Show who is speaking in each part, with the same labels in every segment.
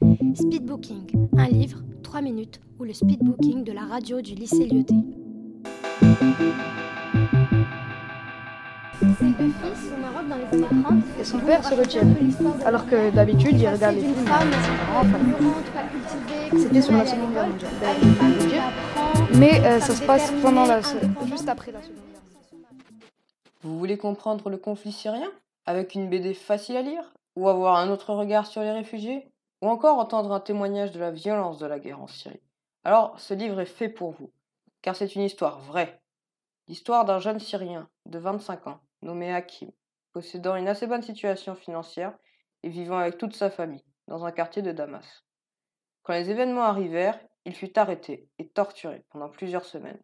Speaker 1: Speedbooking, un livre, 3 minutes, ou le speedbooking de la radio du lycée Lyoté.
Speaker 2: Et son père se retient. Alors que d'habitude, il regarde les films. C'était sur la Seconde Guerre mondiale. Mais euh, ça se passe pendant la, juste après la Seconde Guerre.
Speaker 3: Vous voulez comprendre le conflit syrien? Avec une BD facile à lire? Ou avoir un autre regard sur les réfugiés? Ou encore entendre un témoignage de la violence de la guerre en Syrie Alors, ce livre est fait pour vous, car c'est une histoire vraie. L'histoire d'un jeune Syrien de 25 ans, nommé Hakim, possédant une assez bonne situation financière et vivant avec toute sa famille, dans un quartier de Damas. Quand les événements arrivèrent, il fut arrêté et torturé pendant plusieurs semaines.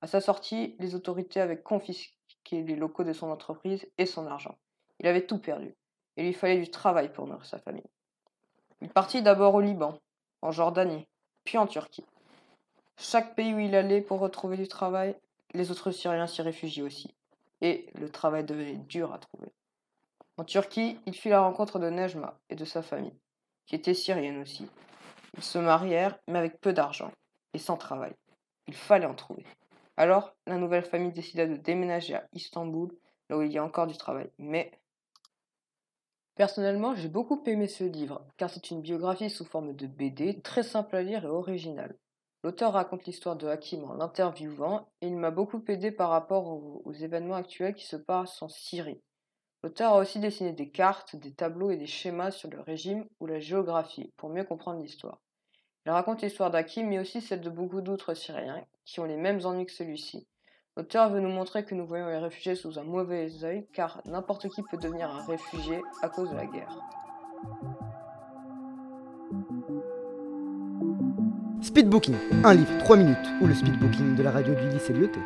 Speaker 3: À sa sortie, les autorités avaient confisqué les locaux de son entreprise et son argent. Il avait tout perdu. Il lui fallait du travail pour nourrir sa famille. Il partit d'abord au Liban, en Jordanie, puis en Turquie. Chaque pays où il allait pour retrouver du travail, les autres Syriens s'y réfugiaient aussi. Et le travail devenait dur à trouver. En Turquie, il fit la rencontre de Nejma et de sa famille, qui était syrienne aussi. Ils se marièrent, mais avec peu d'argent et sans travail. Il fallait en trouver. Alors, la nouvelle famille décida de déménager à Istanbul, là où il y a encore du travail. Mais Personnellement, j'ai beaucoup aimé ce livre, car c'est une biographie sous forme de BD, très simple à lire et originale. L'auteur raconte l'histoire de Hakim en l'interviewant, et il m'a beaucoup aidé par rapport aux, aux événements actuels qui se passent en Syrie. L'auteur a aussi dessiné des cartes, des tableaux et des schémas sur le régime ou la géographie, pour mieux comprendre l'histoire. Il raconte l'histoire d'Hakim, mais aussi celle de beaucoup d'autres Syriens, qui ont les mêmes ennuis que celui-ci. L'auteur veut nous montrer que nous voyons les réfugiés sous un mauvais œil, car n'importe qui peut devenir un réfugié à cause de la guerre.
Speaker 4: Speedbooking, un livre, 3 minutes, ou le speedbooking de la radio du lycée Lyoté.